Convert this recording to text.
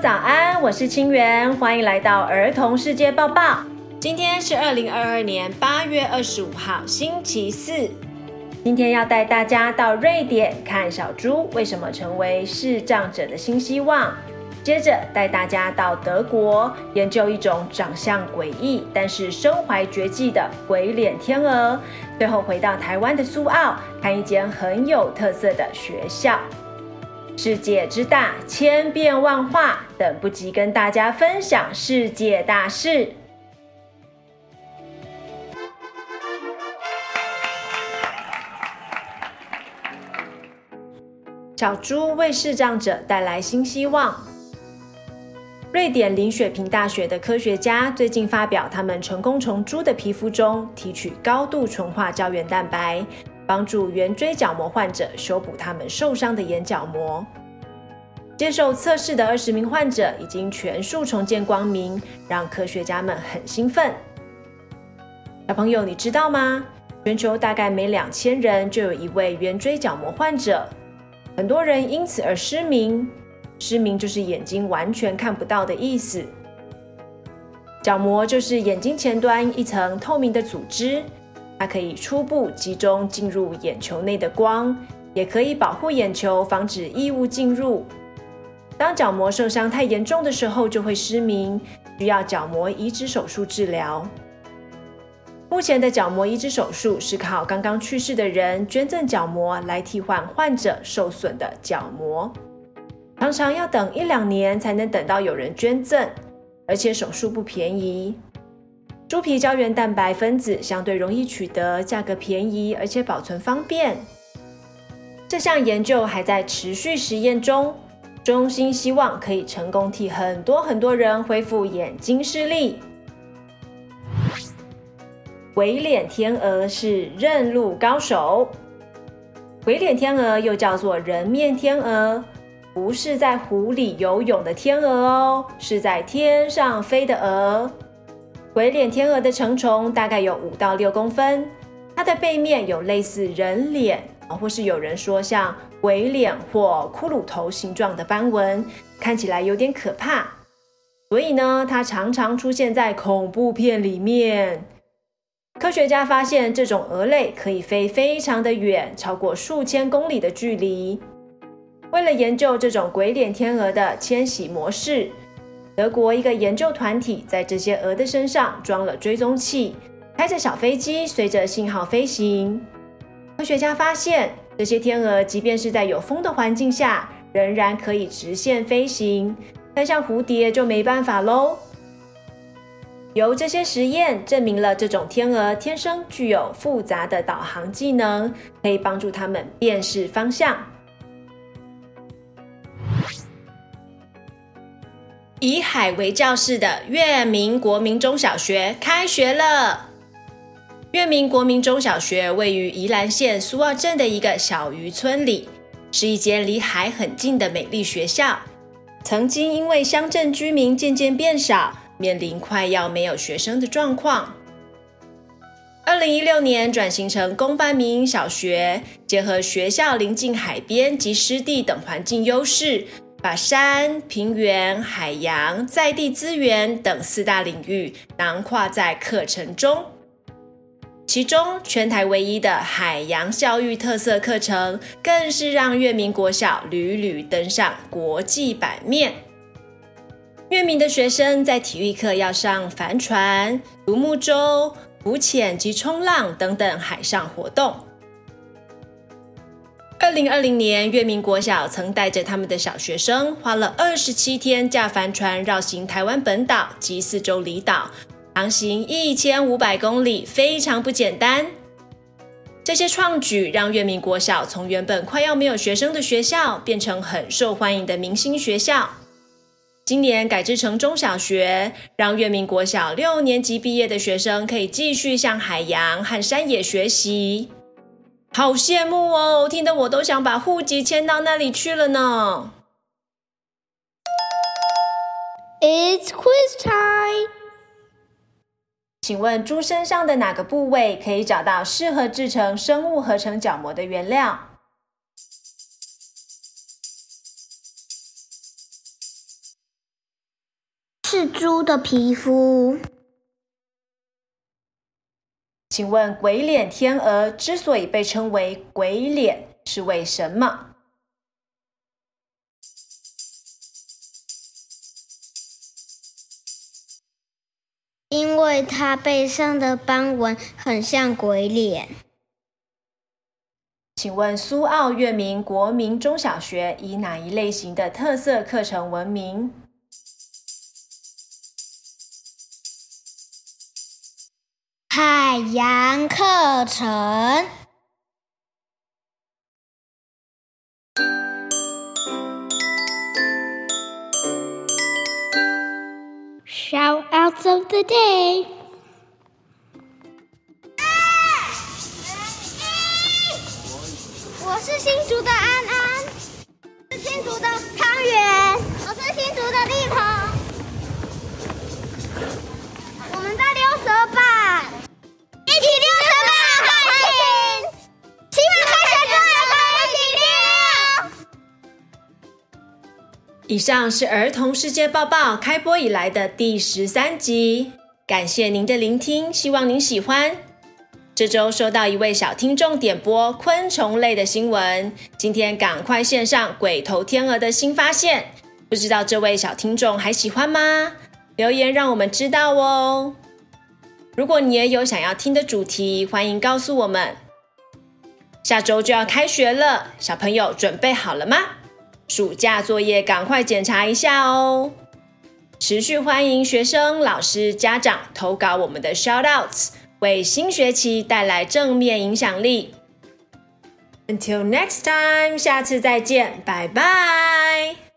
早安，我是清源，欢迎来到儿童世界报报。今天是二零二二年八月二十五号，星期四。今天要带大家到瑞典看小猪为什么成为视障者的新希望。接着带大家到德国研究一种长相诡异但是身怀绝技的鬼脸天鹅。最后回到台湾的苏澳，看一间很有特色的学校。世界之大，千变万化，等不及跟大家分享世界大事。小猪为视障者带来新希望。瑞典林雪平大学的科学家最近发表，他们成功从猪的皮肤中提取高度纯化胶原蛋白。帮助圆锥角膜患者修补他们受伤的眼角膜。接受测试的二十名患者已经全数重见光明，让科学家们很兴奋。小朋友，你知道吗？全球大概每两千人就有一位圆锥角膜患者，很多人因此而失明。失明就是眼睛完全看不到的意思。角膜就是眼睛前端一层透明的组织。它可以初步集中进入眼球内的光，也可以保护眼球，防止异物进入。当角膜受伤太严重的时候，就会失明，需要角膜移植手术治疗。目前的角膜移植手术是靠刚刚去世的人捐赠角膜来替换患者受损的角膜，常常要等一两年才能等到有人捐赠，而且手术不便宜。猪皮胶原蛋白分子相对容易取得，价格便宜，而且保存方便。这项研究还在持续实验中，衷心希望可以成功替很多很多人恢复眼睛视力。鬼脸天鹅是认路高手。鬼脸天鹅又叫做人面天鹅，不是在湖里游泳的天鹅哦，是在天上飞的鹅。鬼脸天鹅的成虫大概有五到六公分，它的背面有类似人脸啊，或是有人说像鬼脸或骷髅头形状的斑纹，看起来有点可怕。所以呢，它常常出现在恐怖片里面。科学家发现，这种蛾类可以飞非常的远，超过数千公里的距离。为了研究这种鬼脸天鹅的迁徙模式。德国一个研究团体在这些鹅的身上装了追踪器，开着小飞机，随着信号飞行。科学家发现，这些天鹅即便是在有风的环境下，仍然可以直线飞行。但像蝴蝶就没办法喽。由这些实验证明了，这种天鹅天生具有复杂的导航技能，可以帮助它们辨识方向。以海为教室的月明国民中小学开学了。月明国民中小学位于宜兰县苏澳镇的一个小渔村里，是一间离海很近的美丽学校。曾经因为乡镇居民渐渐变少，面临快要没有学生的状况。二零一六年转型成公办民营小学，结合学校临近海边及湿地等环境优势。把山、平原、海洋、在地资源等四大领域囊括在课程中，其中全台唯一的海洋教育特色课程，更是让月明国小屡屡登上国际版面。月明的学生在体育课要上帆船、独木舟、浮潜及冲浪等等海上活动。二零二零年，月明国小曾带着他们的小学生，花了二十七天驾帆船绕行台湾本岛及四周离岛，航行一千五百公里，非常不简单。这些创举让月明国小从原本快要没有学生的学校，变成很受欢迎的明星学校。今年改制成中小学，让月明国小六年级毕业的学生可以继续向海洋和山野学习。好羡慕哦！听得我都想把户籍迁到那里去了呢。It's quiz time。请问猪身上的哪个部位可以找到适合制成生物合成角膜的原料？是猪的皮肤。请问鬼脸天鹅之所以被称为鬼脸，是为什么？因为它背上的斑纹很像鬼脸。请问苏澳月明国民中小学以哪一类型的特色课程闻名？海洋课程。Shoutouts of the day。我是新竹的安安，是新竹的汤圆，我是新竹的丽鹏。以上是儿童世界报报开播以来的第十三集，感谢您的聆听，希望您喜欢。这周收到一位小听众点播昆虫类的新闻，今天赶快献上鬼头天鹅的新发现，不知道这位小听众还喜欢吗？留言让我们知道哦。如果你也有想要听的主题，欢迎告诉我们。下周就要开学了，小朋友准备好了吗？暑假作业赶快检查一下哦。持续欢迎学生、老师、家长投稿我们的 shoutouts。为新学期带来正面影响力。Until next time，下次再见，拜拜。